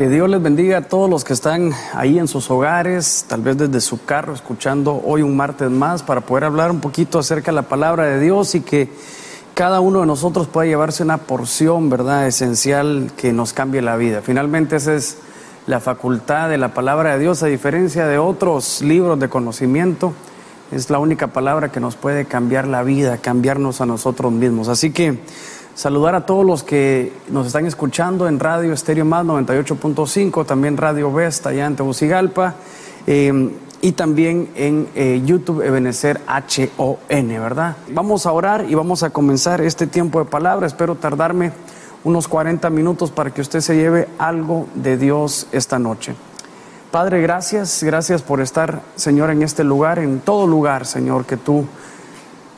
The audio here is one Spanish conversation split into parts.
Que Dios les bendiga a todos los que están ahí en sus hogares, tal vez desde su carro, escuchando hoy un martes más para poder hablar un poquito acerca de la palabra de Dios y que cada uno de nosotros pueda llevarse una porción, ¿verdad?, esencial que nos cambie la vida. Finalmente esa es la facultad de la palabra de Dios, a diferencia de otros libros de conocimiento, es la única palabra que nos puede cambiar la vida, cambiarnos a nosotros mismos. Así que Saludar a todos los que nos están escuchando en Radio Estéreo Más 98.5, también Radio Vesta allá en Tegucigalpa, eh, y también en eh, YouTube Ebenecer H-O-N, ¿verdad? Vamos a orar y vamos a comenzar este tiempo de palabra. Espero tardarme unos 40 minutos para que usted se lleve algo de Dios esta noche. Padre, gracias, gracias por estar, Señor, en este lugar, en todo lugar, Señor, que tú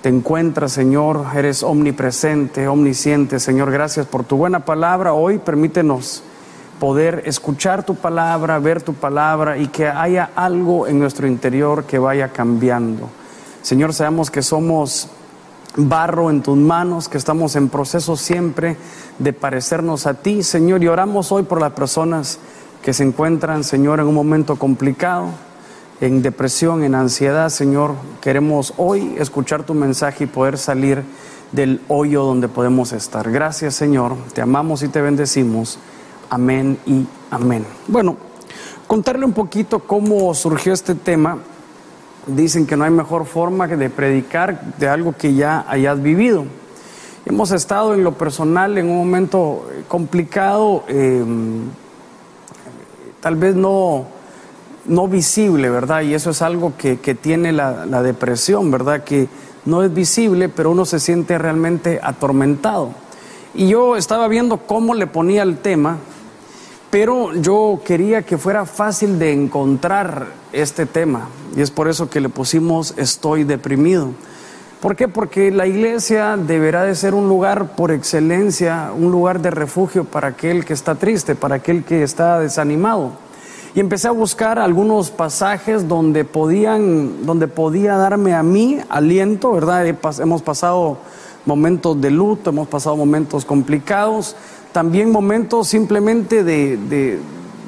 te encuentras, Señor, eres omnipresente, omnisciente, Señor, gracias por tu buena palabra. Hoy permítenos poder escuchar tu palabra, ver tu palabra y que haya algo en nuestro interior que vaya cambiando. Señor, sabemos que somos barro en tus manos, que estamos en proceso siempre de parecernos a ti, Señor, y oramos hoy por las personas que se encuentran, Señor, en un momento complicado en depresión, en ansiedad, Señor, queremos hoy escuchar tu mensaje y poder salir del hoyo donde podemos estar. Gracias, Señor, te amamos y te bendecimos. Amén y amén. Bueno, contarle un poquito cómo surgió este tema. Dicen que no hay mejor forma de predicar de algo que ya hayas vivido. Hemos estado en lo personal en un momento complicado, eh, tal vez no no visible, ¿verdad? Y eso es algo que, tiene la, la, depresión, ¿verdad? Que no es visible, pero uno se siente realmente atormentado. Y yo estaba viendo cómo le ponía el tema, pero yo quería que fuera fácil de encontrar este tema. Y es por eso que le pusimos estoy deprimido. ¿Por qué? Porque la iglesia deberá de ser un lugar por excelencia, un lugar de refugio para aquel que está triste, para aquel que está desanimado y empecé a buscar algunos pasajes donde podían, donde podía darme a mí aliento, ¿verdad? Hemos pasado momentos de luto, hemos pasado momentos complicados, también momentos simplemente de,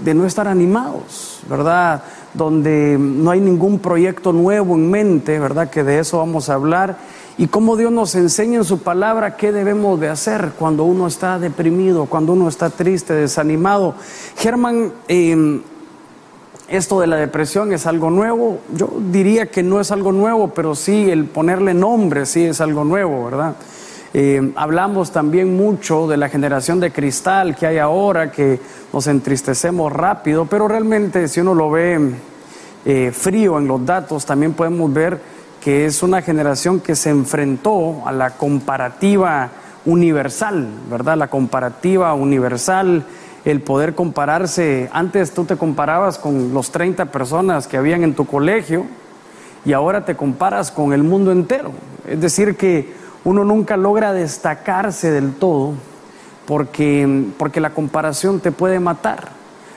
de no estar animados, ¿verdad? Donde no hay ningún proyecto nuevo en mente, ¿verdad? Que de eso vamos a hablar y cómo Dios nos enseña en su palabra qué debemos de hacer cuando uno está deprimido, cuando uno está triste, desanimado. Germán, eh, esto de la depresión es algo nuevo. Yo diría que no es algo nuevo, pero sí el ponerle nombre sí es algo nuevo, ¿verdad? Eh, hablamos también mucho de la generación de cristal que hay ahora, que nos entristecemos rápido, pero realmente si uno lo ve eh, frío en los datos, también podemos ver que es una generación que se enfrentó a la comparativa universal, ¿verdad? La comparativa universal el poder compararse. Antes tú te comparabas con los 30 personas que habían en tu colegio y ahora te comparas con el mundo entero. Es decir, que uno nunca logra destacarse del todo porque, porque la comparación te puede matar.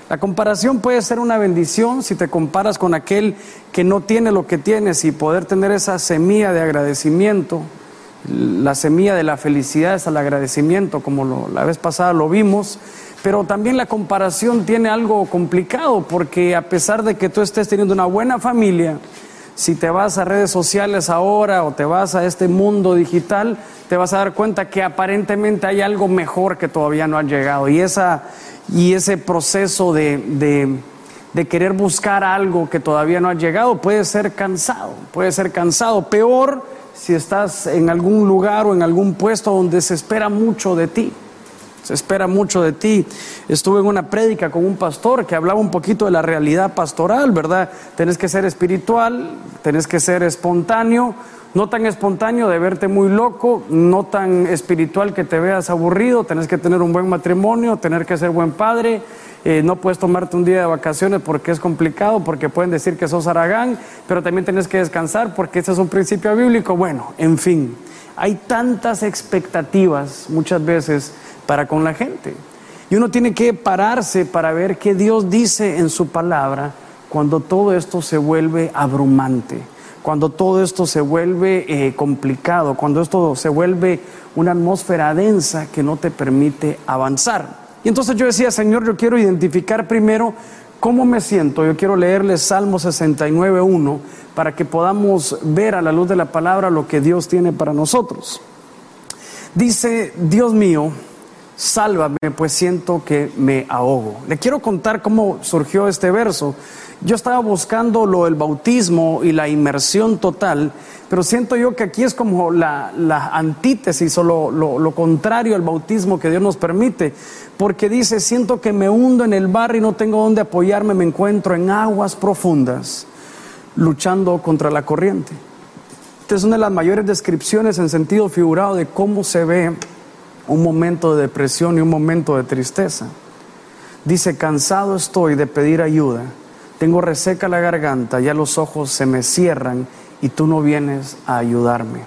La comparación puede ser una bendición si te comparas con aquel que no tiene lo que tienes y poder tener esa semilla de agradecimiento. La semilla de la felicidad es el agradecimiento, como la vez pasada lo vimos pero también la comparación tiene algo complicado porque a pesar de que tú estés teniendo una buena familia, si te vas a redes sociales ahora o te vas a este mundo digital, te vas a dar cuenta que aparentemente hay algo mejor que todavía no ha llegado. Y, esa, y ese proceso de, de, de querer buscar algo que todavía no ha llegado puede ser cansado, puede ser cansado. Peor si estás en algún lugar o en algún puesto donde se espera mucho de ti espera mucho de ti. Estuve en una prédica con un pastor que hablaba un poquito de la realidad pastoral, ¿verdad? Tenés que ser espiritual, tenés que ser espontáneo, no tan espontáneo de verte muy loco, no tan espiritual que te veas aburrido, tenés que tener un buen matrimonio, tener que ser buen padre, eh, no puedes tomarte un día de vacaciones porque es complicado, porque pueden decir que sos aragán, pero también tenés que descansar porque ese es un principio bíblico. Bueno, en fin, hay tantas expectativas muchas veces para con la gente. Y uno tiene que pararse para ver qué Dios dice en su palabra cuando todo esto se vuelve abrumante, cuando todo esto se vuelve eh, complicado, cuando esto se vuelve una atmósfera densa que no te permite avanzar. Y entonces yo decía, Señor, yo quiero identificar primero cómo me siento. Yo quiero leerles Salmo 69.1 para que podamos ver a la luz de la palabra lo que Dios tiene para nosotros. Dice, Dios mío, sálvame, pues siento que me ahogo. Le quiero contar cómo surgió este verso. Yo estaba buscando lo del bautismo y la inmersión total, pero siento yo que aquí es como la, antítesis o lo, lo, contrario al bautismo que Dios nos permite, porque dice, siento que me hundo en el bar y no tengo dónde apoyarme, me encuentro en aguas profundas, luchando contra la corriente. Esta es una de las mayores descripciones en sentido figurado de cómo se ve un momento de depresión y un momento de tristeza. Dice, cansado estoy de pedir ayuda, tengo reseca la garganta, ya los ojos se me cierran y tú no vienes a ayudarme.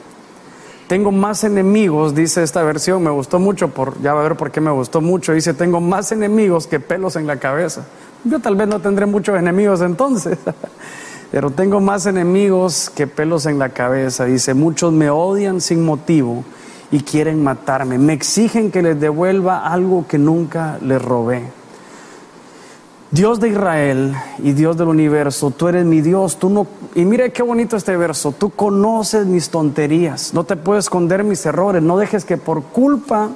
Tengo más enemigos, dice esta versión, me gustó mucho, por, ya va a ver por qué me gustó mucho, dice, tengo más enemigos que pelos en la cabeza. Yo tal vez no tendré muchos enemigos entonces, pero tengo más enemigos que pelos en la cabeza. Dice, muchos me odian sin motivo y quieren matarme. Me exigen que les devuelva algo que nunca les robé. Dios de Israel y Dios del universo, tú eres mi Dios, tú no... Y mire qué bonito este verso, tú conoces mis tonterías, no te puedes esconder mis errores, no dejes que por culpa,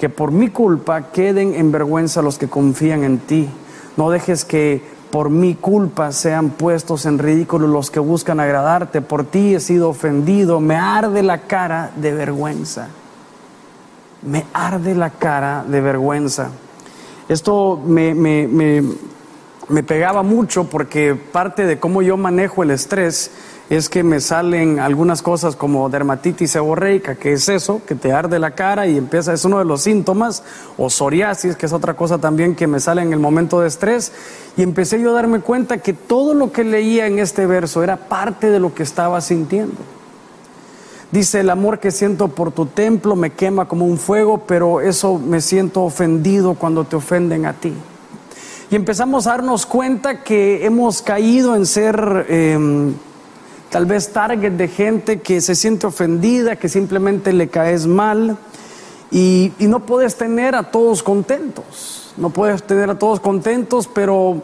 que por mi culpa queden en vergüenza los que confían en ti, no dejes que por mi culpa sean puestos en ridículo los que buscan agradarte. Por ti he sido ofendido. Me arde la cara de vergüenza. Me arde la cara de vergüenza. Esto me, me, me, me pegaba mucho porque parte de cómo yo manejo el estrés es que me salen algunas cosas como dermatitis seborreica, que es eso, que te arde la cara y empieza, es uno de los síntomas, o psoriasis, que es otra cosa también que me sale en el momento de estrés, y empecé yo a darme cuenta que todo lo que leía en este verso era parte de lo que estaba sintiendo. Dice, el amor que siento por tu templo me quema como un fuego, pero eso me siento ofendido cuando te ofenden a ti. Y empezamos a darnos cuenta que hemos caído en ser... Em, tal vez target de gente que se siente ofendida, que simplemente le caes mal y, no puedes tener a todos contentos, no puedes tener a todos contentos, pero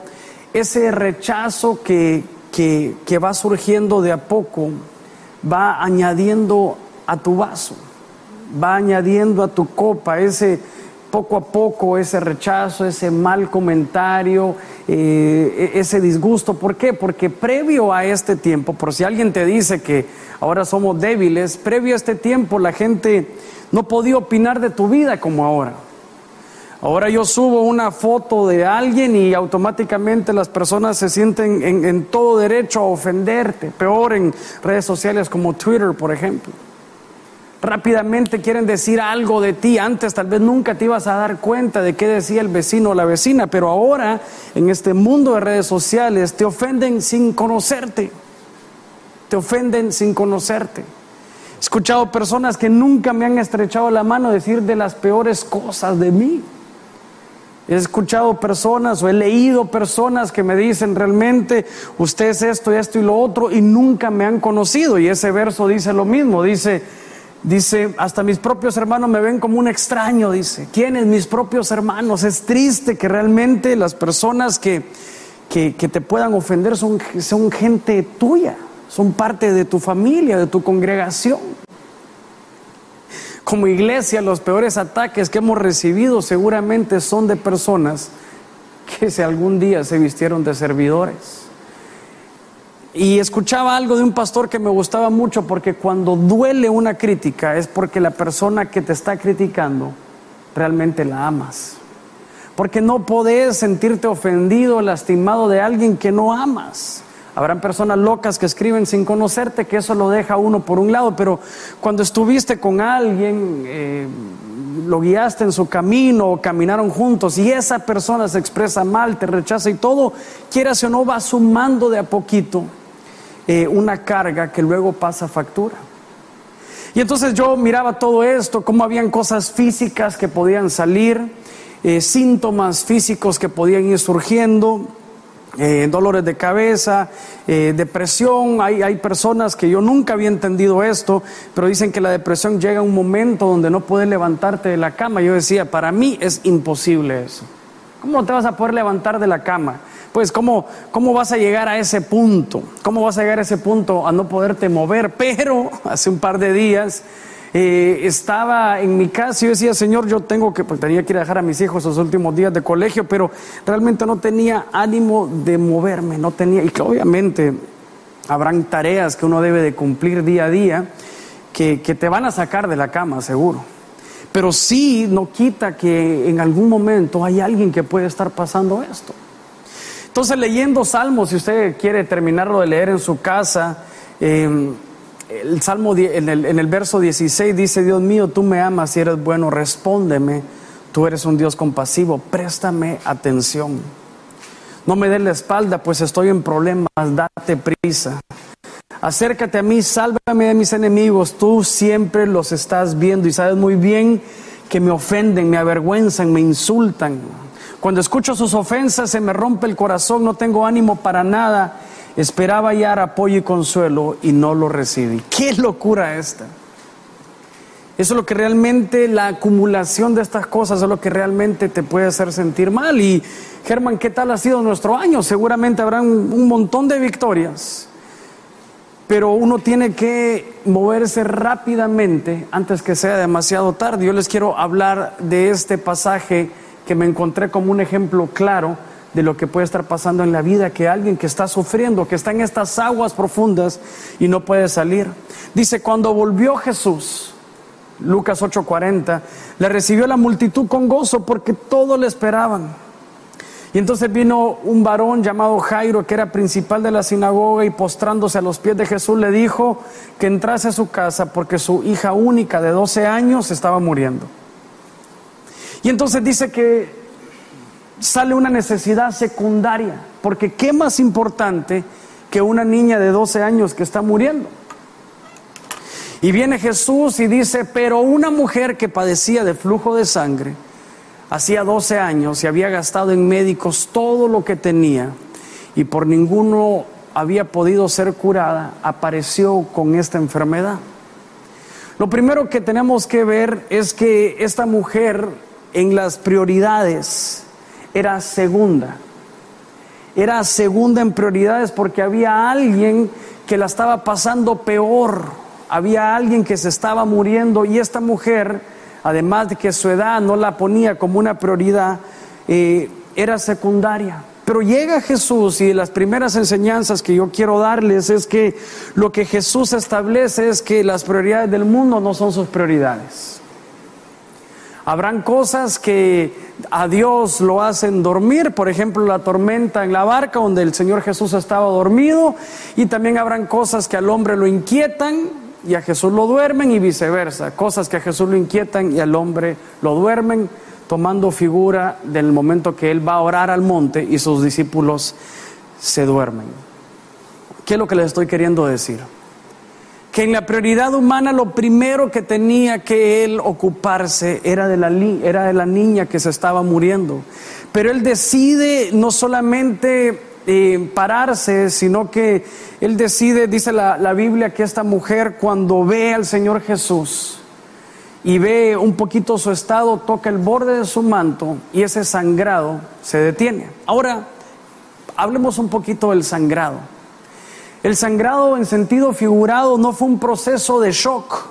ese rechazo que, que, que va surgiendo de a poco va añadiendo a tu vaso, va añadiendo a tu copa. Ese poco a poco ese rechazo, ese mal comentario, eh, e-, ese disgusto. ¿Por qué? Porque previo a este tiempo, por si alguien te dice que ahora somos débiles, previo a este tiempo la gente no podía opinar de tu vida como ahora. Ahora yo subo una foto de alguien y automáticamente las personas se sienten en, en todo derecho a ofenderte, peor en redes sociales como Twitter, por ejemplo rápidamente quieren decir algo de ti. Antes tal vez nunca te ibas a dar cuenta de qué decía el vecino o la vecina, pero ahora en este mundo de redes sociales te ofenden sin conocerte. Te ofenden sin conocerte. He escuchado personas que nunca me han estrechado la mano decir de las peores cosas de mí. He escuchado personas o he leído personas que me dicen realmente usted es esto y esto y lo otro y nunca me han conocido. Y ese verso dice lo mismo, dice, Dice, hasta mis propios hermanos me ven como un extraño, dice. ¿Quiénes? Mis propios hermanos. Es triste que realmente las personas que, que, te puedan ofender son, son gente tuya, son parte de tu familia, de tu congregación. Como iglesia, los peores ataques que hemos recibido seguramente son de personas que si algún día se vistieron de servidores y escuchaba algo de un pastor que me gustaba mucho porque cuando duele una crítica es porque la persona que te está criticando realmente la amas. Porque no podés sentirte ofendido, lastimado de alguien que no amas. Habrán personas locas que escriben sin conocerte, que eso lo deja uno por un lado, pero cuando estuviste con alguien, eh, lo guiaste en su camino, caminaron juntos y esa persona se expresa mal, te rechaza y todo, quieras o no, va sumando de a poquito eh, una carga que luego pasa factura. Y entonces yo miraba todo esto, cómo habían cosas físicas que podían salir, eh, síntomas físicos que podían ir surgiendo. eh, dolores de cabeza, depresión. Hay, hay personas que yo nunca había entendido esto, pero dicen que la depresión llega a un momento donde no puedes levantarte de la cama. Yo decía, para mí es imposible eso. ¿Cómo te vas a poder levantar de la cama? Pues ¿cómo, cómo vas a llegar a ese punto? ¿Cómo vas a llegar a ese punto a no poderte mover? Pero hace un par de días eh, estaba en mi casa y yo decía, Señor, yo tengo que, pues tenía que ir a dejar a mis hijos los últimos días de colegio, pero realmente no tenía ánimo de moverme, no tenía, y que obviamente habrán tareas que uno debe de cumplir día a día que, que te van a sacar de la cama, seguro. Pero sí no quita que en algún momento hay alguien que puede estar pasando esto. Entonces leyendo Salmos, si usted quiere terminarlo de leer en su casa, eh, el Salmo en el, en el verso 16 dice, Dios mío, tú me amas y eres bueno, respóndeme, tú eres un Dios compasivo, préstame atención. No me des la espalda, pues estoy en problemas, date prisa. Acércate a mí, sálvame de mis enemigos, tú siempre los estás viendo y sabes muy bien que me ofenden, me avergüenzan, me insultan. Cuando escucho sus ofensas se me rompe el corazón, no tengo ánimo para nada Esperaba hallar apoyo y consuelo y no lo recibí. ¿Qué locura esta? Eso es lo que realmente, la acumulación de estas cosas es lo que realmente te puede hacer sentir mal. Y Germán, ¿qué tal ha sido nuestro año? Seguramente habrán un montón de victorias. Pero uno tiene que moverse rápidamente antes que sea demasiado tarde. Yo les quiero hablar de este pasaje que me encontré como un ejemplo claro de lo que puede estar pasando en la vida, que alguien que está sufriendo, que está en estas aguas profundas y no puede salir. Dice, cuando volvió Jesús, Lucas 8:40, le recibió la multitud con gozo porque todo le esperaban. Y entonces vino un varón llamado Jairo, que era principal de la sinagoga, y postrándose a los pies de Jesús le dijo que entrase a su casa porque su hija única de 12 años estaba muriendo. Y entonces dice que sale una necesidad secundaria, porque ¿qué más importante que una niña de 12 años que está muriendo? Y viene Jesús y dice, pero una mujer que padecía de flujo de sangre, hacía 12 años y había gastado en médicos todo lo que tenía y por ninguno había podido ser curada, apareció con esta enfermedad. Lo primero que tenemos que ver es que esta mujer en las prioridades era segunda. Era segunda en prioridades porque había alguien que la estaba pasando peor. Había alguien que se estaba muriendo y esta mujer, además de que su edad no la ponía como una prioridad, eh, era secundaria. Pero llega Jesús y las primeras enseñanzas que yo quiero darles es que lo que Jesús establece es que las prioridades del mundo no son sus prioridades. Habrán cosas que a Dios lo hacen dormir, por ejemplo la tormenta en la barca donde el Señor Jesús estaba dormido, y también habrán cosas que al hombre lo inquietan y a Jesús lo duermen y viceversa, cosas que a Jesús lo inquietan y al hombre lo duermen, tomando figura del momento que Él va a orar al monte y sus discípulos se duermen. ¿Qué es lo que les estoy queriendo decir? Que en la prioridad humana lo primero que tenía que él ocuparse era de la, era de la niña que se estaba muriendo. Pero él decide no solamente eh, pararse, sino que él decide, dice la, la Biblia, que esta mujer cuando ve al Señor Jesús y ve un poquito su estado, toca el borde de su manto y ese sangrado se detiene. Ahora, hablemos un poquito del sangrado. El sangrado en sentido figurado no fue un proceso de shock,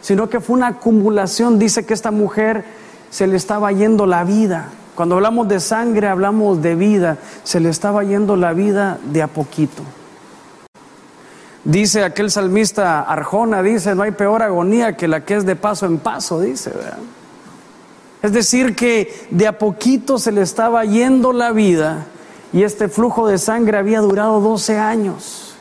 sino que fue una acumulación. Dice que esta mujer se le estaba yendo la vida. Cuando hablamos de sangre hablamos de vida. Se le estaba yendo la vida de a poquito. Dice aquel salmista Arjona, dice, no hay peor agonía que la que es de paso en paso, dice. Es decir, que de a poquito se le estaba yendo la vida y este flujo de sangre había durado 12 años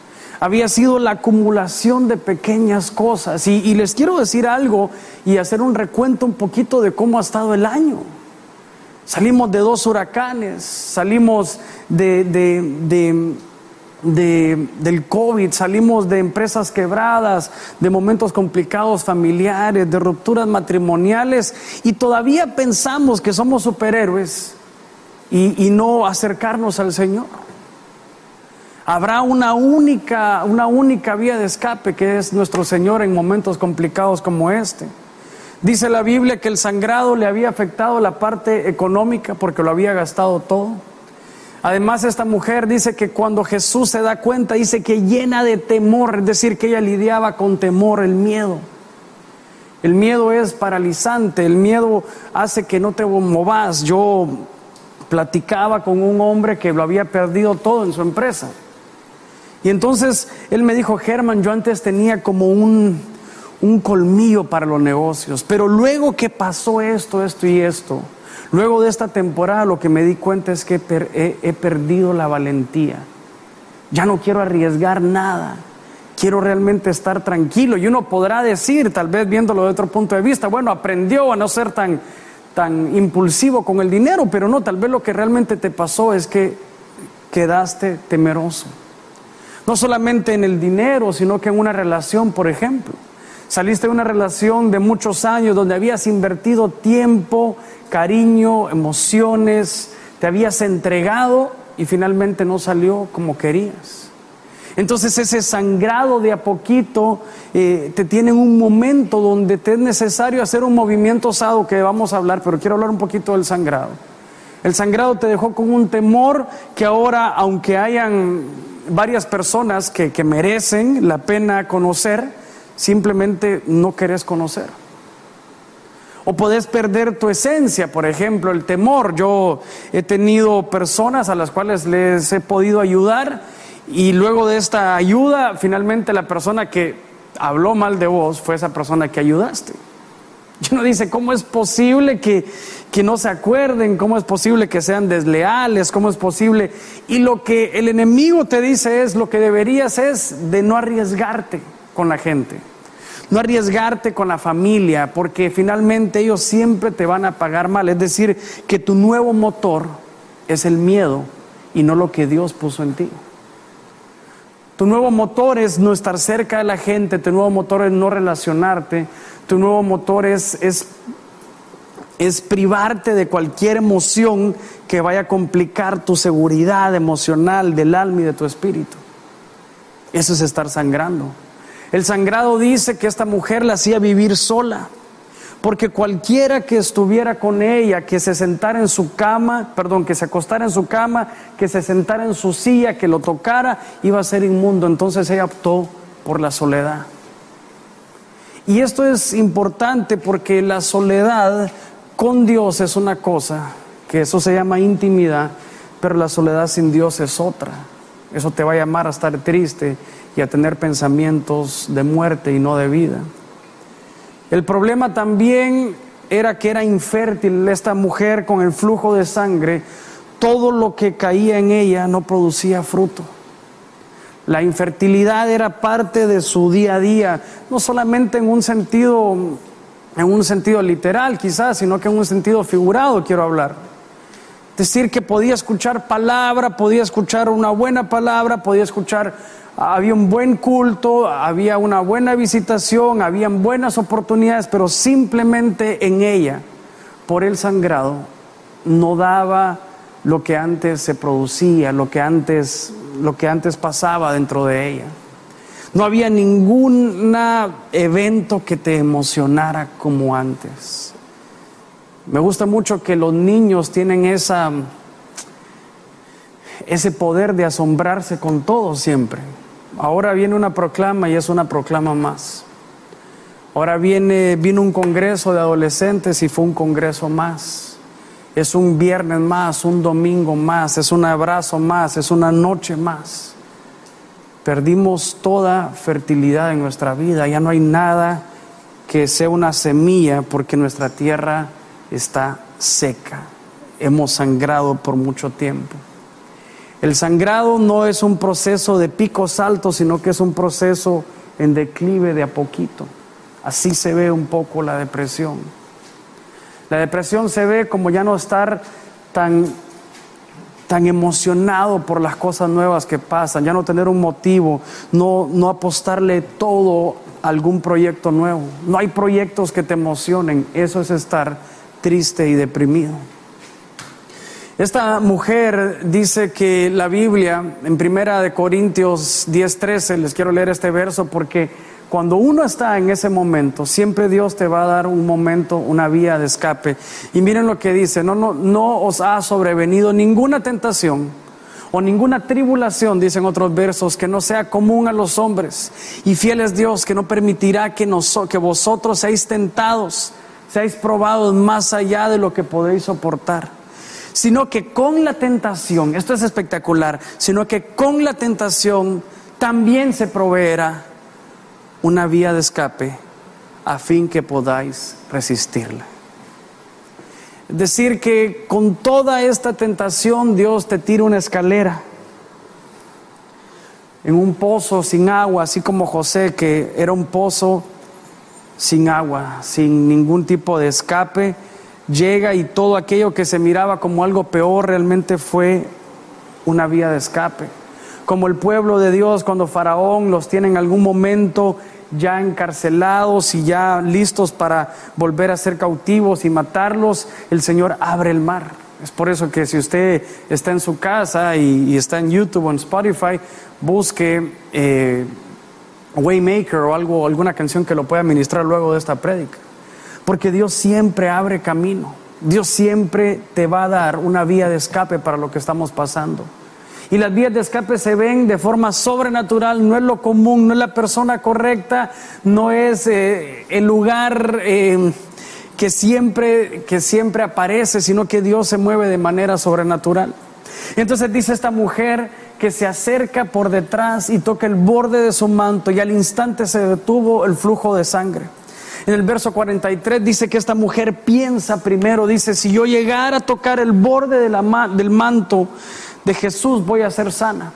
había sido la acumulación de pequeñas cosas. Y, les quiero decir algo y hacer un recuento un poquito de cómo ha estado el año. Salimos de dos huracanes, salimos de, del COVID, salimos de empresas quebradas, de momentos complicados familiares, de rupturas matrimoniales y todavía pensamos que somos superhéroes y, y no acercarnos al Señor. Habrá una única, una única vía de escape que es nuestro Señor en momentos complicados como este. Dice la Biblia que el sangrado le había afectado la parte económica porque lo había gastado todo. Además, esta mujer dice que cuando Jesús se da cuenta, dice que llena de temor, es decir, que ella lidiaba con temor, el miedo. El miedo es paralizante, el miedo hace que no te movas. Yo platicaba con un hombre que lo había perdido todo en su empresa. Y entonces él me dijo, Germán, yo antes tenía como un, un colmillo para los negocios, pero luego que pasó esto, esto y esto, luego de esta temporada lo que me di cuenta es que he, perdido la valentía. Ya no quiero arriesgar nada quiero realmente estar tranquilo. Y uno podrá decir, tal vez viéndolo de otro punto de vista, bueno, aprendió a no ser tan, tan impulsivo con el dinero, pero no, tal vez lo que realmente te pasó es que quedaste temeroso. No solamente en el dinero, sino que en una relación, por ejemplo. Saliste de una relación de muchos años donde habías invertido tiempo, cariño, emociones, te habías entregado y finalmente no salió como querías. Entonces ese sangrado de a poquito eh, te tiene en un momento donde te es necesario hacer un movimiento osado que vamos a hablar, pero quiero hablar un poquito del sangrado. El sangrado te dejó con un temor que ahora, aunque hayan varias personas que, que merecen la pena conocer, simplemente no querés conocer. O podés perder tu esencia, por ejemplo, el temor. Yo he tenido personas a las cuales les he podido ayudar y luego de esta ayuda, finalmente la persona que habló mal de vos fue esa persona que ayudaste. Y uno dice, ¿cómo es posible que, que no se acuerden? ¿Cómo es posible que sean desleales? ¿Cómo es posible? Y lo que el enemigo te dice es, lo que deberías es de no arriesgarte con la gente. No arriesgarte con la familia, porque finalmente ellos siempre te van a pagar mal. Es decir, que tu nuevo motor es el miedo y no lo que Dios puso en ti. Tu nuevo motor es no estar cerca de la gente, tu nuevo motor es no relacionarte, tu nuevo motor es, es, es privarte de cualquier emoción que vaya a complicar tu seguridad emocional del alma y de tu espíritu. Eso es estar sangrando. El sangrado dice que esta mujer la hacía vivir sola porque cualquiera que estuviera con ella, que se sentara en su cama, perdón, que se acostara en su cama, que se sentara en su silla, que lo tocara, iba a ser inmundo. Entonces ella optó por la soledad. Y esto es importante porque la soledad con Dios es una cosa, que eso se llama intimidad, pero la soledad sin Dios es otra. Eso te va a llamar a estar triste y a tener pensamientos de muerte y no de vida. El problema también era que era infértil esta mujer con el flujo de sangre. Todo lo que caía en ella no producía fruto. La infertilidad era parte de su día a día, no solamente en un sentido en un sentido literal quizás, sino que en un sentido figurado quiero hablar. Decir que podía escuchar palabra, podía escuchar una buena palabra, podía escuchar había un buen culto, había una buena visitación, habían buenas oportunidades, pero simplemente en ella, por el sangrado, no daba lo que antes se producía, lo que antes, lo que antes pasaba dentro de ella. No había ningún evento que te emocionara como antes. Me gusta mucho que los niños tienen esa, ese poder de asombrarse con todo siempre. Ahora viene una proclama y es una proclama más. Ahora viene, vino un congreso de adolescentes y fue un congreso más. Es un viernes más, un domingo más, es un abrazo más, es una noche más. Perdimos toda fertilidad en nuestra vida, ya no hay nada que sea una semilla porque nuestra tierra está seca. Hemos sangrado por mucho tiempo. El sangrado no es un proceso de picos altos, sino que es un proceso en declive de a poquito. Así se ve un poco la depresión. La depresión se ve como ya no estar tan, tan emocionado por las cosas nuevas que pasan, ya no tener un motivo, no, no apostarle todo a algún proyecto nuevo. No hay proyectos que te emocionen, eso es estar triste y deprimido. Esta mujer dice que la Biblia, en primera de Corintios 10:13, les quiero leer este verso porque cuando uno está en ese momento, siempre Dios te va a dar un momento, una vía de escape. Y miren lo que dice, no, no, no os ha sobrevenido ninguna tentación o ninguna tribulación, dicen otros versos, que no sea común a los hombres. Y fiel es Dios que no permitirá que, que vosotros seáis tentados, seáis probados más allá de lo que podéis soportar sino que con la tentación, esto es espectacular, sino que con la tentación también se proveerá una vía de escape a fin que podáis resistirla. Es decir, que con toda esta tentación Dios te tira una escalera en un pozo sin agua, así como José, que era un pozo sin agua, sin ningún tipo de escape llega y todo aquello que se miraba como algo peor realmente fue una vía de escape. Como el pueblo de Dios cuando Faraón los tiene en algún momento ya encarcelados y ya listos para volver a ser cautivos y matarlos, el Señor abre el mar. Es por eso que si usted está en su casa y, está en YouTube o en Spotify, busque eh, Waymaker o algo, alguna canción que lo pueda ministrar luego de esta prédica. Porque Dios siempre abre camino. Dios siempre te va a dar una vía de escape para lo que estamos pasando. Y las vías de escape se ven de forma sobrenatural, no es lo común, no es la persona correcta, no es eh, el lugar eh, que, siempre, que siempre aparece, sino que Dios se mueve de manera sobrenatural. Entonces dice esta mujer que se acerca por detrás y toca el borde de su manto y al instante se detuvo el flujo de sangre. En el verso 43 dice que esta mujer piensa primero, dice, si yo llegara a tocar el borde del manto de Jesús, voy a ser sana.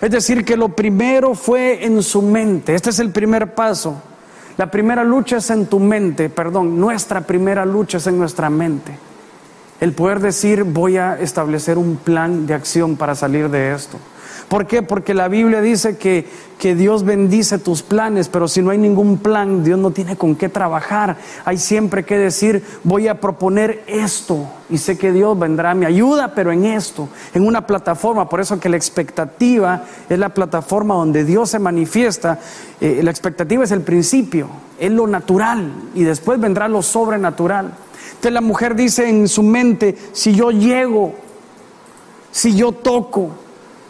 Es decir, que lo primero fue en su mente. Este es el primer paso. La primera lucha es en tu mente, perdón, nuestra primera lucha es en nuestra mente. El poder decir, voy a establecer un plan de acción para salir de esto. ¿Por qué? Porque la Biblia dice que, que, Dios bendice tus planes, pero si no hay ningún plan, Dios no tiene con qué trabajar. Hay siempre que decir, voy a proponer esto y sé que Dios vendrá a mi ayuda, pero en esto, en una plataforma. Por eso que la expectativa es la plataforma donde Dios se manifiesta. Eh, la expectativa es el principio, es lo natural y después vendrá lo sobrenatural. Entonces la mujer dice en su mente, si yo llego, si yo toco,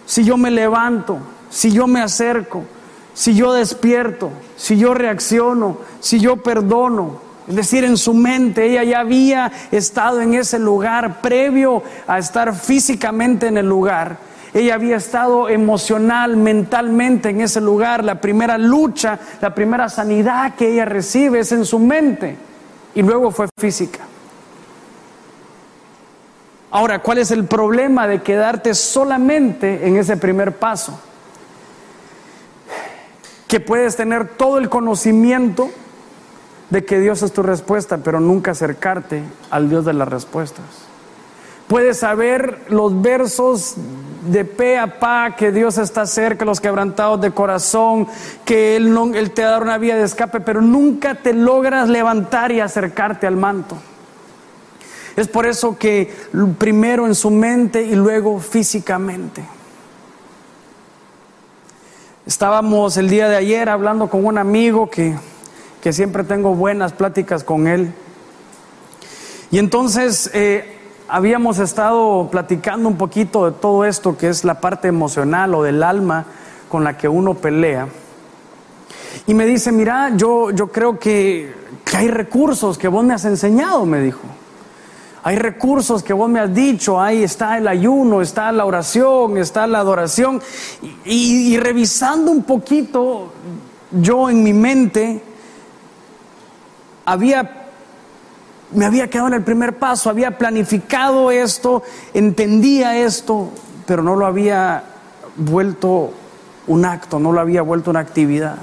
si yo me levanto, si yo me acerco, si yo despierto, si yo reacciono, si yo perdono. Es decir, en su mente ella ya había estado en ese lugar previo a estar físicamente en el lugar. Ella había estado emocional, mentalmente en ese lugar. La primera lucha, la primera sanidad que ella recibe es en su mente y luego fue física. Ahora, ¿cuál es el problema de quedarte solamente en ese primer paso? Que puedes tener todo el conocimiento de que Dios es tu respuesta, pero nunca acercarte al Dios de las respuestas. Puedes saber los versos de pe a pa que Dios está cerca, los quebrantados de corazón, que Él, no, Él te da una vía de escape, pero nunca te logras levantar y acercarte al manto. Es por eso que primero en su mente y luego físicamente. Estábamos el día de ayer hablando con un amigo que, que siempre tengo buenas pláticas con él. Y entonces eh, habíamos estado platicando un poquito de todo esto que es la parte emocional o del alma con la que uno pelea. Y me dice, mira, yo, yo creo que, que hay recursos que vos me has enseñado, me dijo. Hay recursos que vos me has dicho, ahí está el ayuno, está la oración, está la adoración. Y, revisando un poquito, yo en mi mente había, me había quedado en el primer paso, había planificado esto, entendía esto, pero no lo había vuelto un acto, no lo había vuelto una actividad.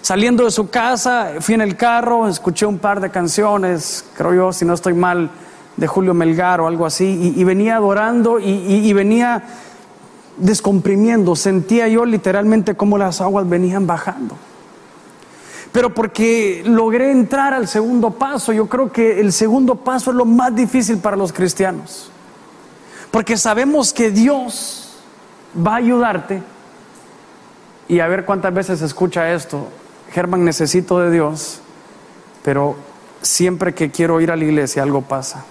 Saliendo de su casa, fui en el carro, escuché un par de canciones, creo yo, si no estoy mal, de Julio Melgar o algo así, y, venía adorando y, venía descomprimiendo, sentía yo literalmente cómo las aguas venían bajando. Pero porque logré entrar al segundo paso, yo creo que el segundo paso es lo más difícil para los cristianos. Porque sabemos que Dios va a ayudarte. Y a ver cuántas veces escucha esto. Germán, necesito de Dios, pero siempre que quiero ir a la iglesia algo pasa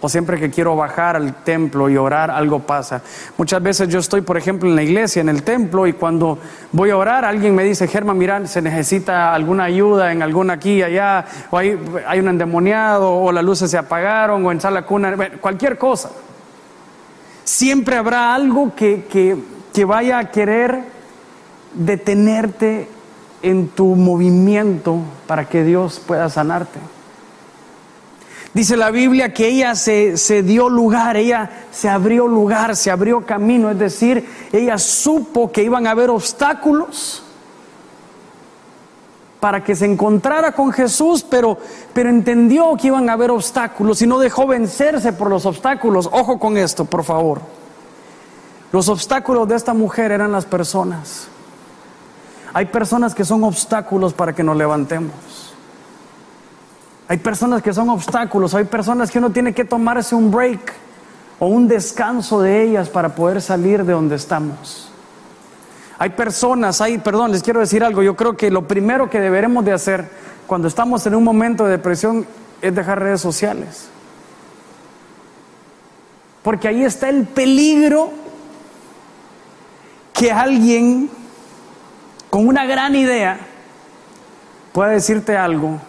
o siempre que quiero bajar al templo y orar, algo pasa. Muchas veces yo estoy, por ejemplo, en la iglesia, en el templo, y cuando voy a orar, alguien me dice, Germán, mira, se necesita alguna ayuda en alguna aquí allá, o hay, hay un endemoniado, o las luces se apagaron, o en sala cuna, cualquier cosa. Siempre habrá algo que, que, que vaya a querer detenerte en tu movimiento para que Dios pueda sanarte. Dice la Biblia que ella se, se, dio lugar, ella se abrió lugar, se abrió camino, es decir, ella supo que iban a haber obstáculos para que se encontrara con Jesús, pero, pero entendió que iban a haber obstáculos y no dejó vencerse por los obstáculos. Ojo con esto, por favor. Los obstáculos de esta mujer eran las personas. Hay personas que son obstáculos para que nos levantemos. Hay personas que son obstáculos, hay personas que uno tiene que tomarse un break o un descanso de ellas para poder salir de donde estamos. Hay personas, hay, perdón, les quiero decir algo, yo creo que lo primero que deberemos de hacer cuando estamos en un momento de depresión es dejar redes sociales. Porque ahí está el peligro que alguien con una gran idea pueda decirte algo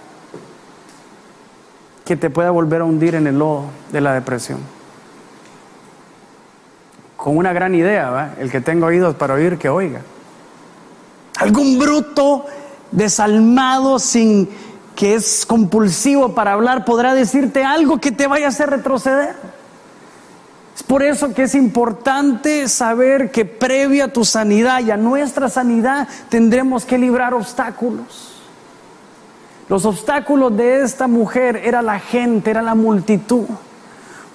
que te pueda volver a hundir en el lodo de la depresión. Con una gran idea, ¿va? el que tenga oídos para oír, que oiga. Algún bruto desalmado, sin que es compulsivo para hablar, podrá decirte algo que te vaya a hacer retroceder. Es por eso que es importante saber que previa a tu sanidad y a nuestra sanidad tendremos que librar obstáculos. Los obstáculos de esta mujer era la gente, era la multitud.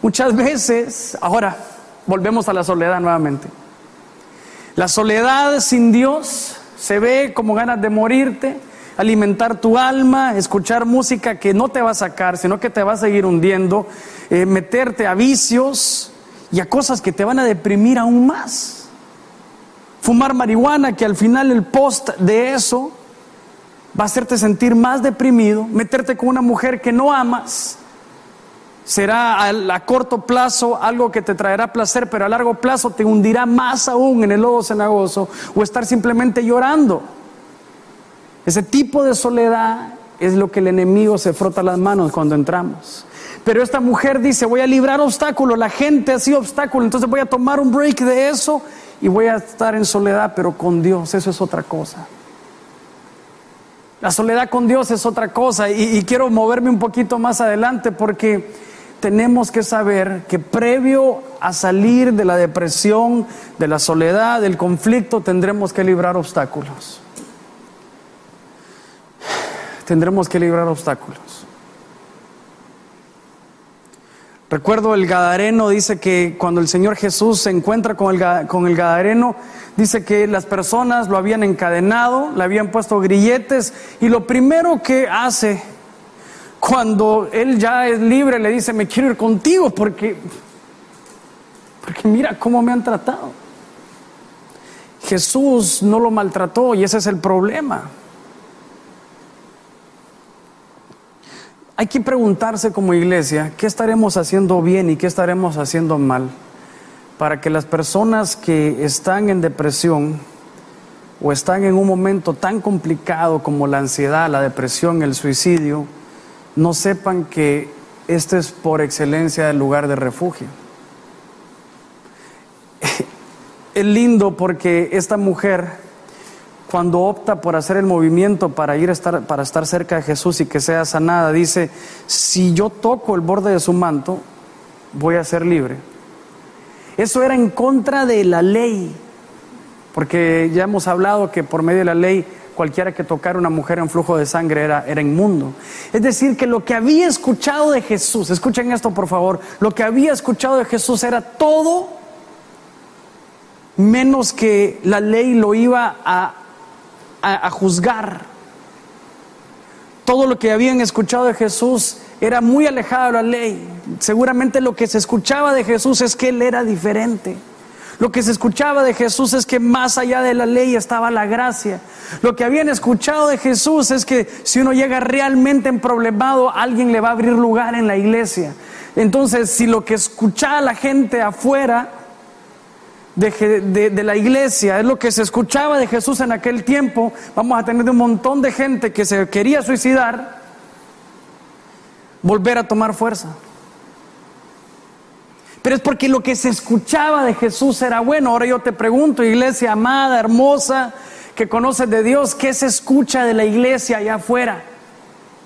Muchas veces, ahora volvemos a la soledad nuevamente. La soledad sin Dios se ve como ganas de morirte, alimentar tu alma, escuchar música que no te va a sacar, sino que te va a seguir hundiendo, eh, meterte a vicios y a cosas que te van a deprimir aún más. Fumar marihuana, que al final el post de eso va a hacerte sentir más deprimido, meterte con una mujer que no amas. Será a, corto plazo algo que te traerá placer, pero a largo plazo te hundirá más aún en el lodo cenagoso o estar simplemente llorando. Ese tipo de soledad es lo que el enemigo se frota las manos cuando entramos. Pero esta mujer dice, voy a librar obstáculos, la gente ha sido obstáculo, entonces voy a tomar un break de eso y voy a estar en soledad, pero con Dios, eso es otra cosa. La soledad con Dios es otra cosa y, quiero moverme un poquito más adelante porque tenemos que saber que previo a salir de la depresión, de la soledad, del conflicto, tendremos que librar obstáculos. Tendremos que librar obstáculos. Recuerdo el Gadareno dice que cuando el Señor Jesús se encuentra con el, con el Gadareno, dice que las personas lo habían encadenado, le habían puesto grilletes y lo primero que hace cuando él ya es libre le dice, me quiero ir contigo porque, porque mira cómo me han tratado. Jesús no lo maltrató y ese es el problema. Hay que preguntarse como iglesia, ¿qué estaremos haciendo bien y qué estaremos haciendo mal? Para que las personas que están en depresión o están en un momento tan complicado como la ansiedad, la depresión, el suicidio, no sepan que este es por excelencia el lugar de refugio. Es lindo porque esta mujer cuando opta por hacer el movimiento para ir a estar, para estar cerca de Jesús y que sea sanada, dice, si yo toco el borde de su manto, voy a ser libre. Eso era en contra de la ley, porque ya hemos hablado que por medio de la ley cualquiera que tocara una mujer en flujo de sangre era, era inmundo. Es decir, que lo que había escuchado de Jesús, escuchen esto por favor, lo que había escuchado de Jesús era todo menos que la ley lo iba a a, juzgar. Todo lo que habían escuchado de Jesús era muy alejado de la ley. seguramente lo que se escuchaba de Jesús es que Él era diferente. Lo que se escuchaba de Jesús es que más allá de la ley estaba la gracia. Lo que habían escuchado de Jesús es que si uno llega realmente en problemado, alguien le va a abrir lugar en la iglesia. Entonces, si lo que escuchaba la gente afuera de, la iglesia es lo que se escuchaba de Jesús en aquel tiempo, vamos a tener un montón de gente que se quería suicidar, volver a tomar fuerza. Pero es porque lo que se escuchaba de Jesús era bueno. Ahora yo te pregunto, iglesia amada, hermosa, que conoces de Dios, ¿qué se escucha de la iglesia allá afuera?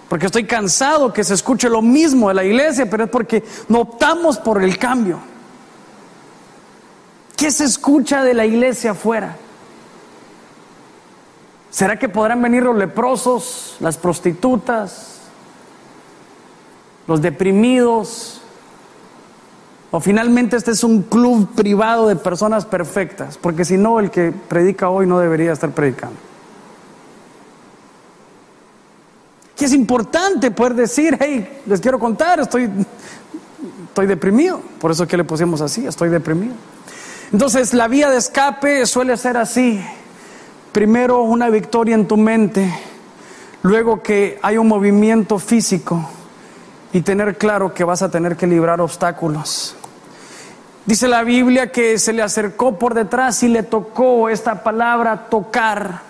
Porque estoy cansado que se escuche lo mismo de la iglesia, pero es porque no optamos por el cambio. ¿Qué se escucha de la iglesia afuera? ¿Será que podrán venir los leprosos, las prostitutas, los deprimidos, o finalmente este es un club privado de personas perfectas, porque si no, el que predica hoy no debería estar predicando. Y es importante poder decir, hey, les quiero contar, estoy, estoy deprimido. Por eso es que le pusimos así, estoy deprimido. Entonces la vía de escape suele ser así. Primero una victoria en tu mente, luego que hay un movimiento físico y tener claro que vas a tener que librar obstáculos. Dice la Biblia que se le acercó por detrás y le tocó esta palabra tocar.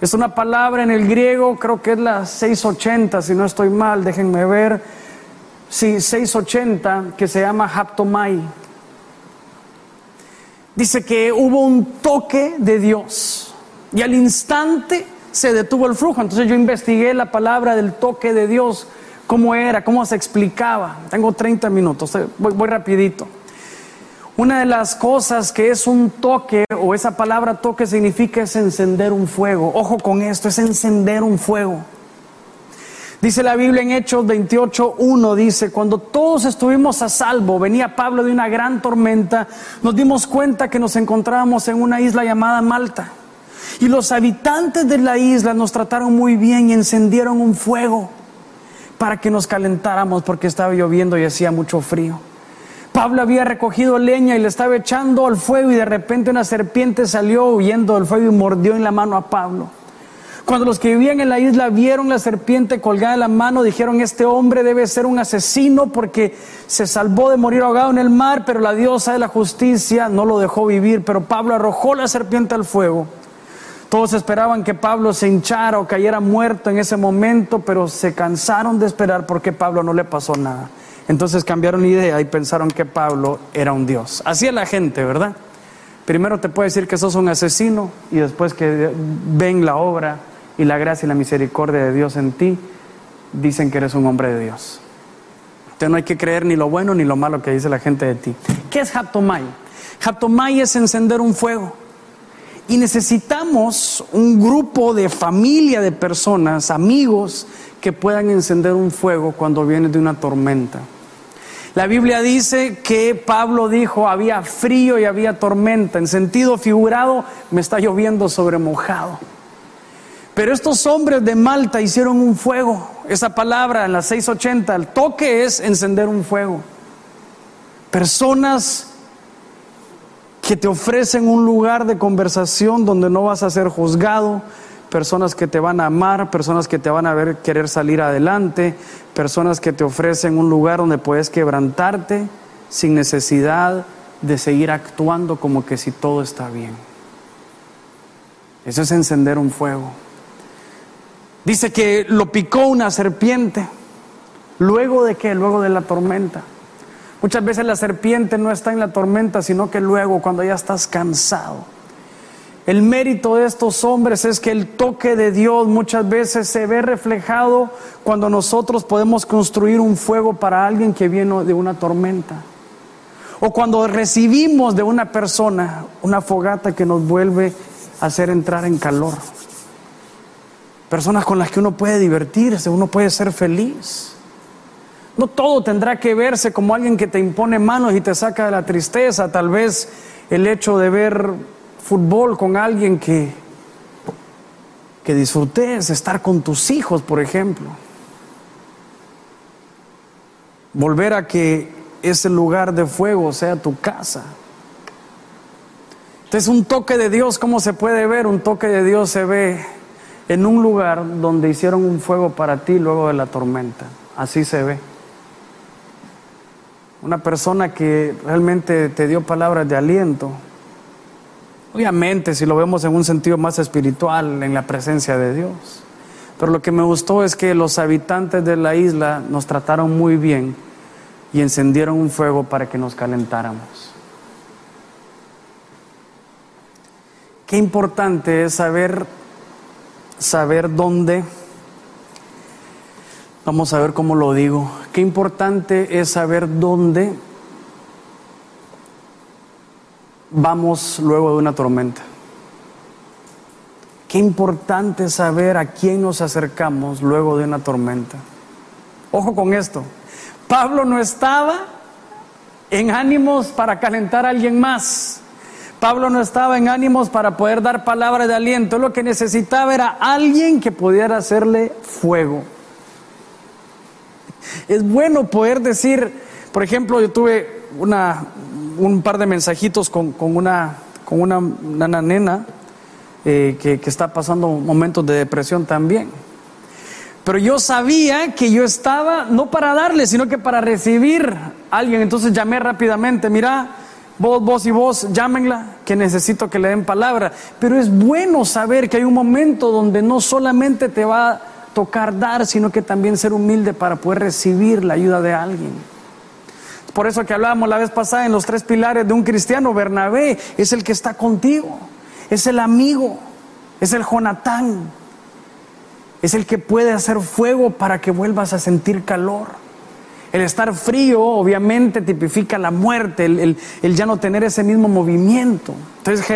Es una palabra en el griego, creo que es la 680, si no estoy mal, déjenme ver. Sí, 680, que se llama haptomai. Dice que hubo un toque de Dios y al instante se detuvo el flujo. Entonces yo investigué la palabra del toque de Dios, cómo era, cómo se explicaba. Tengo 30 minutos, voy, voy rapidito. Una de las cosas que es un toque o esa palabra toque significa es encender un fuego. Ojo con esto, es encender un fuego. Dice la Biblia en Hechos 28.1, dice, cuando todos estuvimos a salvo, venía Pablo de una gran tormenta, nos dimos cuenta que nos encontrábamos en una isla llamada Malta. Y los habitantes de la isla nos trataron muy bien y encendieron un fuego para que nos calentáramos porque estaba lloviendo y hacía mucho frío. Pablo había recogido leña y le estaba echando al fuego y de repente una serpiente salió huyendo del fuego y mordió en la mano a Pablo. Cuando los que vivían en la isla vieron la serpiente colgada en la mano, dijeron, este hombre debe ser un asesino porque se salvó de morir ahogado en el mar, pero la diosa de la justicia no lo dejó vivir. Pero Pablo arrojó la serpiente al fuego. Todos esperaban que Pablo se hinchara o cayera muerto en ese momento, pero se cansaron de esperar porque Pablo no le pasó nada. Entonces cambiaron la idea y pensaron que Pablo era un Dios. Así es la gente, ¿verdad? Primero te puede decir que sos un asesino y después que ven la obra y la gracia y la misericordia de Dios en ti, dicen que eres un hombre de Dios. Entonces no hay que creer ni lo bueno ni lo malo que dice la gente de ti. ¿Qué es Haptomai? Haptomai es encender un fuego. Y necesitamos un grupo de familia de personas, amigos, que puedan encender un fuego cuando viene de una tormenta. La Biblia dice que Pablo dijo, había frío y había tormenta. En sentido figurado, me está lloviendo sobre mojado. Pero estos hombres de Malta hicieron un fuego. Esa palabra en la 680, el toque es encender un fuego. Personas que te ofrecen un lugar de conversación donde no vas a ser juzgado, personas que te van a amar, personas que te van a ver querer salir adelante, personas que te ofrecen un lugar donde puedes quebrantarte sin necesidad de seguir actuando como que si todo está bien. Eso es encender un fuego. Dice que lo picó una serpiente. Luego de qué? Luego de la tormenta. Muchas veces la serpiente no está en la tormenta, sino que luego cuando ya estás cansado el mérito de estos hombres es que el toque de Dios muchas veces se ve reflejado cuando nosotros podemos construir un fuego para alguien que viene de una tormenta. O cuando recibimos de una persona una fogata que nos vuelve a hacer entrar en calor. Personas con las que uno puede divertirse, uno puede ser feliz. No todo tendrá que verse como alguien que te impone manos y te saca de la tristeza. Tal vez el hecho de ver fútbol con alguien que, que disfrutes, estar con tus hijos, por ejemplo. volver a que ese lugar de fuego sea tu casa. Entonces un toque de Dios, ¿cómo se puede ver? Un toque de Dios se ve en un lugar donde hicieron un fuego para ti luego de la tormenta. Así se ve. Una persona que realmente te dio palabras de aliento. Obviamente, si lo vemos en un sentido más espiritual, en la presencia de Dios. Pero lo que me gustó es que los habitantes de la isla nos trataron muy bien y encendieron un fuego para que nos calentáramos. Qué importante es saber saber dónde, vamos a ver cómo lo digo, qué importante es saber dónde vamos luego de una tormenta. Qué importante saber a quién nos acercamos luego de una tormenta. Ojo con esto. Pablo no estaba en ánimos para calentar a alguien más. Pablo no estaba en ánimos para poder dar palabras de aliento. Lo que necesitaba era alguien que pudiera hacerle fuego. Es bueno poder decir, por ejemplo, yo tuve una, un par de mensajitos con, una, con una, nena eh, que, que está pasando momentos de depresión también. Pero yo sabía que yo estaba no para darle, sino que para recibir a alguien. Entonces llamé rápidamente, mira, Vos, vos y vos, llámenla, que necesito que le den palabra. Pero es bueno saber que hay un momento donde no solamente te va a tocar dar, sino que también ser humilde para poder recibir la ayuda de alguien. Por eso que hablábamos la vez pasada en los tres pilares de un cristiano, Bernabé es el que está contigo, es el amigo, es el Jonatán, es el que puede hacer fuego para que vuelvas a sentir calor. El estar frío obviamente tipifica la muerte, el, ya no tener ese mismo movimiento. Entonces,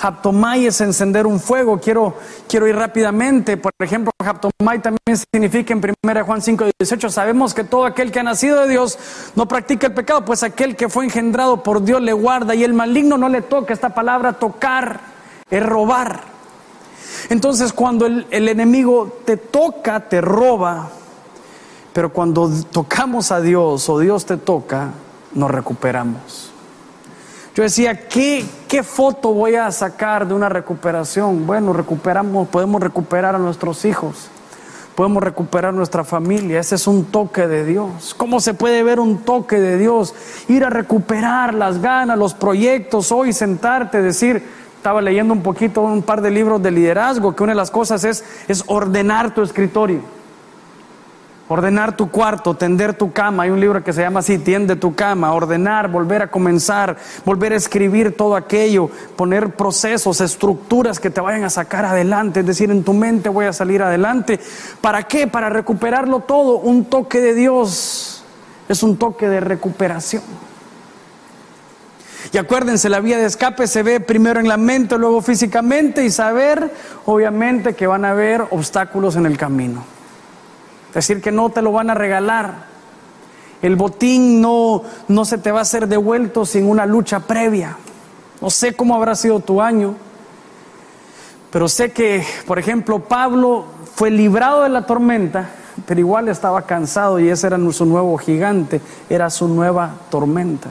haptomai es encender un fuego. Quiero, quiero ir rápidamente. Por ejemplo, haptomai también significa en 1 Juan 5, 18, sabemos que todo aquel que ha nacido de Dios no practica el pecado, pues aquel que fue engendrado por Dios le guarda y el maligno no le toca. Esta palabra tocar es robar. Entonces, cuando el, el enemigo te toca, te roba, pero cuando tocamos a Dios o Dios te toca, nos recuperamos. Yo decía, ¿qué, ¿qué foto voy a sacar de una recuperación? Bueno, recuperamos, podemos recuperar a nuestros hijos, podemos recuperar nuestra familia. Ese es un toque de Dios. ¿Cómo se puede ver un toque de Dios? Ir a recuperar las ganas, los proyectos, hoy sentarte, decir, estaba leyendo un poquito un par de libros de liderazgo, que una de las cosas es, es ordenar tu escritorio ordenar tu cuarto, tender tu cama. Hay un libro que se llama así, tiende tu cama, ordenar, volver a comenzar, volver a escribir todo aquello, poner procesos, estructuras que te vayan a sacar adelante, es decir, en tu mente voy a salir adelante. ¿Para qué? Para recuperarlo todo. Un toque de Dios es un toque de recuperación. Y acuérdense, la vía de escape se ve primero en la mente, luego físicamente y saber, obviamente, que van a haber obstáculos en el camino. Es decir, que no te lo van a regalar. El botín no, no se te va a ser devuelto sin una lucha previa. No sé cómo habrá sido tu año, pero sé que, por ejemplo, Pablo fue librado de la tormenta, pero igual estaba cansado y ese era su nuevo gigante, era su nueva tormenta.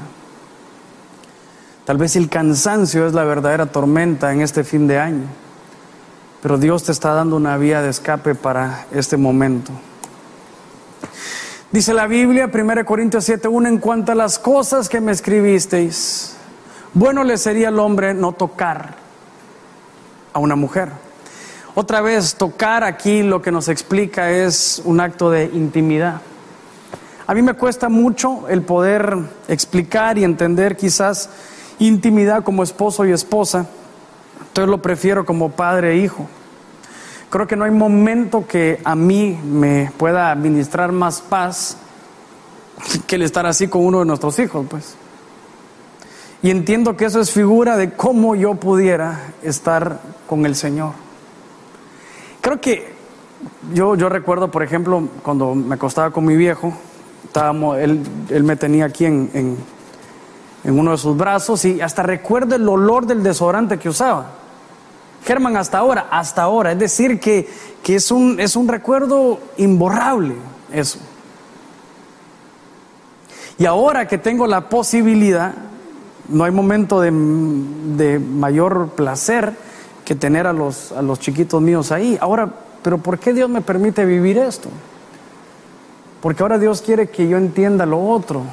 Tal vez el cansancio es la verdadera tormenta en este fin de año, pero Dios te está dando una vía de escape para este momento. Dice la Biblia, 1 Corintios 7:1, en cuanto a las cosas que me escribisteis, bueno le sería al hombre no tocar a una mujer. Otra vez, tocar aquí lo que nos explica es un acto de intimidad. A mí me cuesta mucho el poder explicar y entender quizás intimidad como esposo y esposa, entonces lo prefiero como padre e hijo. Creo que no hay momento que a mí me pueda administrar más paz que el estar así con uno de nuestros hijos, pues. Y entiendo que eso es figura de cómo yo pudiera estar con el Señor. Creo que yo, yo recuerdo, por ejemplo, cuando me acostaba con mi viejo, estábamos, él, él me tenía aquí en, en, en uno de sus brazos y hasta recuerdo el olor del desodorante que usaba. Germán, hasta ahora, hasta ahora. Es decir, que, es, un, es un recuerdo imborrable eso. Y ahora que tengo la posibilidad, no hay momento de, de mayor placer que tener a los, a los chiquitos míos ahí. Ahora, pero ¿por qué Dios me permite vivir esto? Porque ahora Dios quiere que yo entienda lo otro.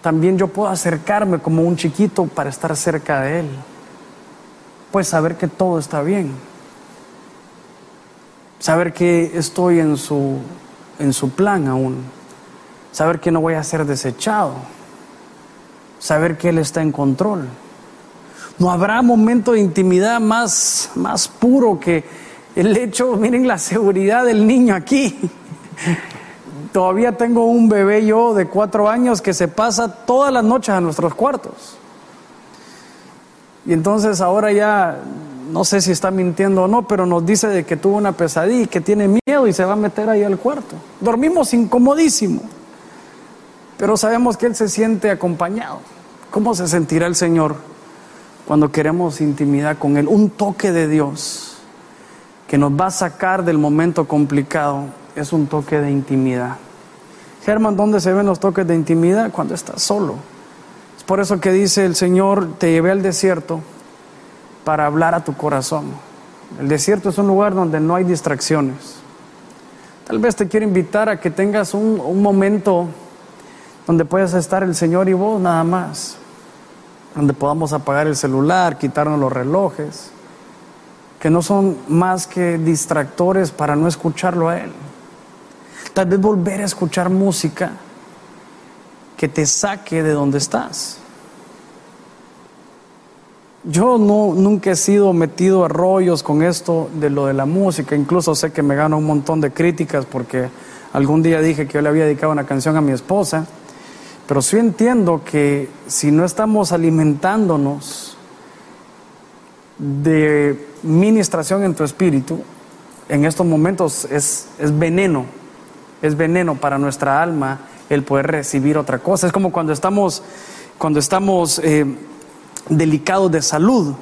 También yo puedo acercarme como un chiquito para estar cerca de Él. Pues saber que todo está bien. Saber que estoy en su, en su plan aún. Saber que no voy a ser desechado. Saber que Él está en control. No habrá momento de intimidad más, más puro que el hecho, miren la seguridad del niño aquí. Todavía tengo un bebé yo de cuatro años que se pasa todas las noches a nuestros cuartos. Y entonces ahora ya, no sé si está mintiendo o no, pero nos dice de que tuvo una pesadilla y que tiene miedo y se va a meter ahí al cuarto. Dormimos incomodísimo, pero sabemos que Él se siente acompañado. ¿Cómo se sentirá el Señor cuando queremos intimidad con Él? Un toque de Dios que nos va a sacar del momento complicado es un toque de intimidad. Germán, ¿dónde se ven los toques de intimidad? Cuando estás solo. Por eso que dice el Señor, te llevé al desierto para hablar a tu corazón. El desierto es un lugar donde no hay distracciones. Tal vez te quiero invitar a que tengas un, un momento donde puedas estar el Señor y vos nada más. Donde podamos apagar el celular, quitarnos los relojes que no son más que distractores para no escucharlo a Él. Tal vez volver a escuchar música que te saque de donde estás. Yo no, nunca he sido metido a rollos con esto de lo de la música, incluso sé que me gano un montón de críticas porque algún día dije que yo le había dedicado una canción a mi esposa, pero sí entiendo que si no estamos alimentándonos de ministración en tu espíritu, en estos momentos es, es veneno, es veneno para nuestra alma el poder recibir otra cosa. Es como cuando estamos, cuando estamos eh, delicados de salud.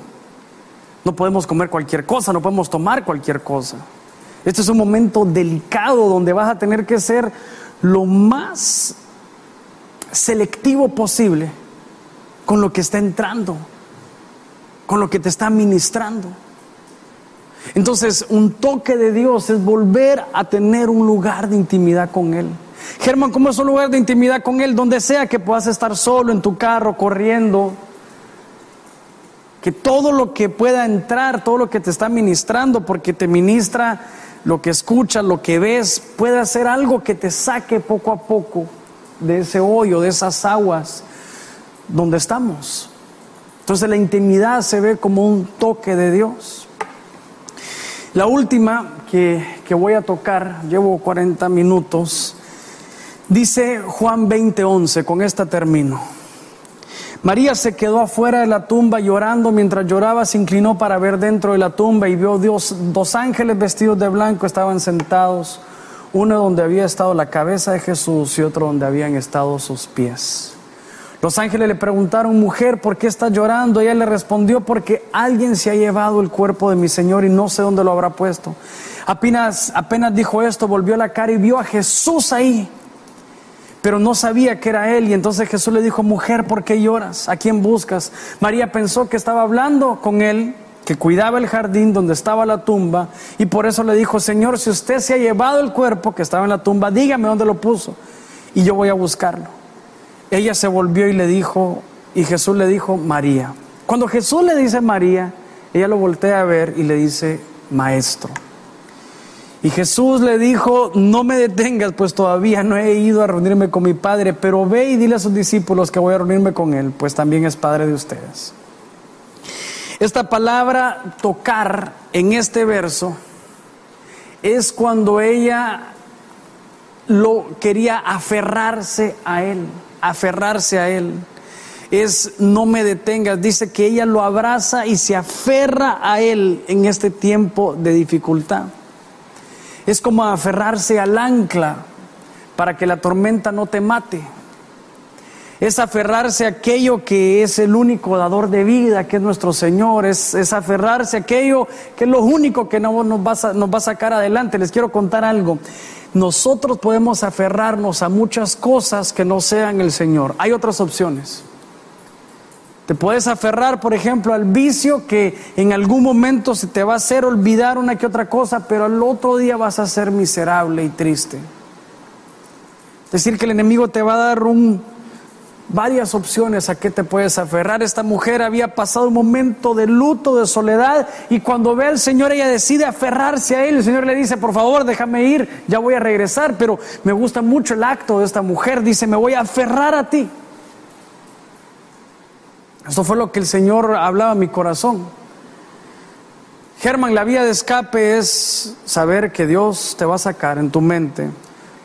No podemos comer cualquier cosa, no podemos tomar cualquier cosa. Este es un momento delicado donde vas a tener que ser lo más selectivo posible con lo que está entrando con lo que te está ministrando. Entonces, un toque de Dios es volver a tener un lugar de intimidad con Él. Germán, ¿cómo es un lugar de intimidad con Él? Donde sea que puedas estar solo en tu carro, corriendo. Que todo lo que pueda entrar, todo lo que te está ministrando, porque te ministra lo que escuchas, lo que ves, puede ser algo que te saque poco a poco de ese hoyo, de esas aguas donde estamos. Entonces la intimidad se ve como un toque de Dios. La última que, voy a tocar, llevo 40 minutos, dice Juan 20:11, con esta termino. María se quedó afuera de la tumba llorando, mientras lloraba se inclinó para ver dentro de la tumba y vio Dios, dos ángeles vestidos de blanco estaban sentados, uno donde había estado la cabeza de Jesús y otro donde habían estado sus pies. Los ángeles le preguntaron, mujer, ¿por qué estás llorando? Ella le respondió, porque alguien se ha llevado el cuerpo de mi Señor y no sé dónde lo habrá puesto. Apenas, apenas dijo esto, volvió la cara y vio a Jesús ahí, pero no sabía que era él. Y entonces Jesús le dijo, mujer, ¿por qué lloras? ¿A quién buscas? María pensó que estaba hablando con él, que cuidaba el jardín donde estaba la tumba, y por eso le dijo, Señor, si usted se ha llevado el cuerpo que estaba en la tumba, dígame dónde lo puso, y yo voy a buscarlo. Ella se volvió y le dijo, y Jesús le dijo, María. Cuando Jesús le dice María, ella lo voltea a ver y le dice, Maestro. Y Jesús le dijo, no me detengas, pues todavía no he ido a reunirme con mi Padre, pero ve y dile a sus discípulos que voy a reunirme con Él, pues también es Padre de ustedes. Esta palabra tocar en este verso es cuando ella lo quería aferrarse a Él aferrarse a Él. Es no me detengas. Dice que ella lo abraza y se aferra a Él en este tiempo de dificultad. Es como aferrarse al ancla para que la tormenta no te mate. Es aferrarse a aquello que es el único dador de vida, que es nuestro Señor. Es, es aferrarse a aquello que es lo único que nos va, nos va a sacar adelante. Les quiero contar algo. nosotros podemos aferrarnos a muchas cosas que no sean el Señor. Hay otras opciones. Te puedes aferrar, por ejemplo, al vicio que en algún momento se te va a hacer olvidar una que otra cosa, pero al otro día vas a ser miserable y triste. Es decir, que el enemigo te va a dar un, varias opciones a qué te puedes aferrar. Esta mujer había pasado un momento de luto, de soledad, y cuando ve al Señor ella decide aferrarse a Él. El Señor le dice, por favor, déjame ir, ya voy a regresar, pero me gusta mucho el acto de esta mujer. Dice, me voy a aferrar a ti. Esto fue lo que el Señor hablaba a mi corazón. Germán, la vía de escape es saber que Dios te va a sacar en tu mente,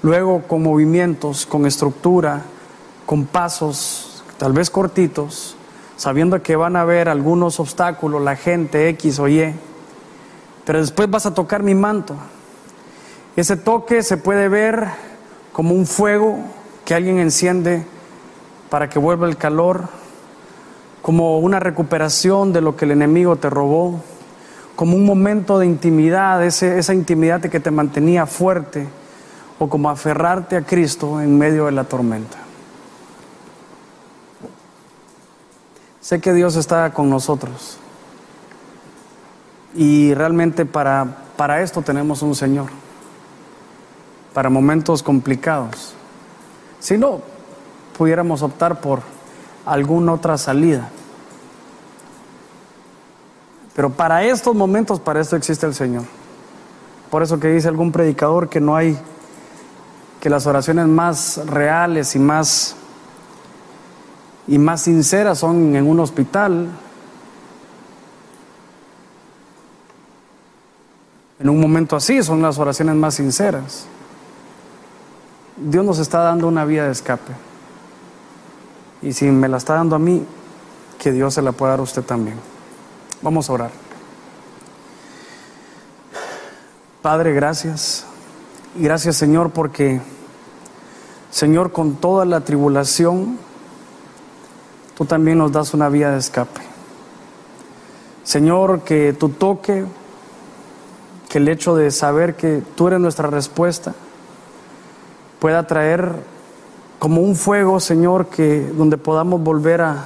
luego con movimientos, con estructura, con pasos, tal vez cortitos, sabiendo que van a haber algunos obstáculos, la gente X o Y, pero después vas a tocar mi manto. Ese toque se puede ver como un fuego que alguien enciende para que vuelva el calor, como una recuperación de lo que el enemigo te robó, como un momento de intimidad, esa intimidad que te mantenía fuerte, o como aferrarte a Cristo en medio de la tormenta. Sé que Dios está con nosotros. Y realmente para, para esto tenemos un Señor. Para momentos complicados. Si no, pudiéramos optar por alguna otra salida. Pero para estos momentos, para esto existe el Señor. Por eso que dice algún predicador que no hay, que las oraciones más reales y más y más sinceras son en un hospital, en un momento así son las oraciones más sinceras. Dios nos está dando una vía de escape. Y si me la está dando a mí, que Dios se la pueda dar a usted también. Vamos a orar. Padre, gracias. Y gracias Señor porque, Señor, con toda la tribulación, tú también nos das una vía de escape. Señor, que tu toque, que el hecho de saber que tú eres nuestra respuesta, pueda traer como un fuego, Señor, que donde podamos volver a,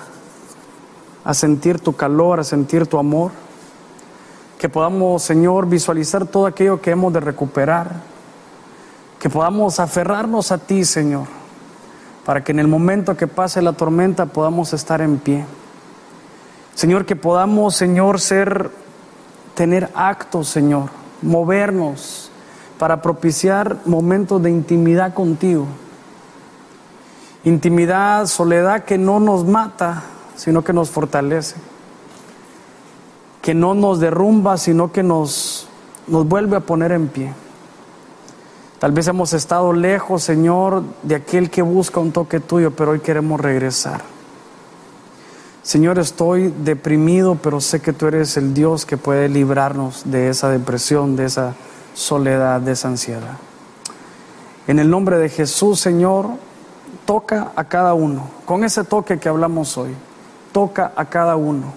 a sentir tu calor, a sentir tu amor, que podamos, Señor, visualizar todo aquello que hemos de recuperar, que podamos aferrarnos a ti, Señor para que en el momento que pase la tormenta podamos estar en pie. Señor, que podamos, Señor, ser, tener actos, Señor, movernos para propiciar momentos de intimidad contigo. Intimidad, soledad que no nos mata, sino que nos fortalece. Que no nos derrumba, sino que nos, nos vuelve a poner en pie. Tal vez hemos estado lejos, Señor, de aquel que busca un toque tuyo, pero hoy queremos regresar. Señor, estoy deprimido, pero sé que tú eres el Dios que puede librarnos de esa depresión, de esa soledad, de esa ansiedad. En el nombre de Jesús, Señor, toca a cada uno. Con ese toque que hablamos hoy, toca a cada uno.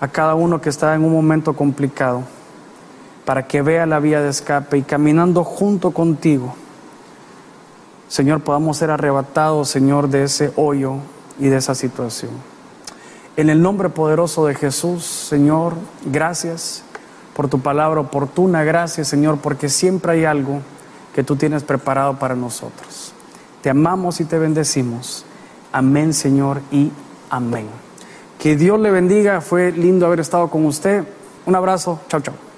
A cada uno que está en un momento complicado para que vea la vía de escape y caminando junto contigo, Señor, podamos ser arrebatados, Señor, de ese hoyo y de esa situación. En el nombre poderoso de Jesús, Señor, gracias por tu palabra oportuna, gracias, Señor, porque siempre hay algo que tú tienes preparado para nosotros. Te amamos y te bendecimos. Amén, Señor, y amén. Que Dios le bendiga. Fue lindo haber estado con usted. Un abrazo. Chao, chao.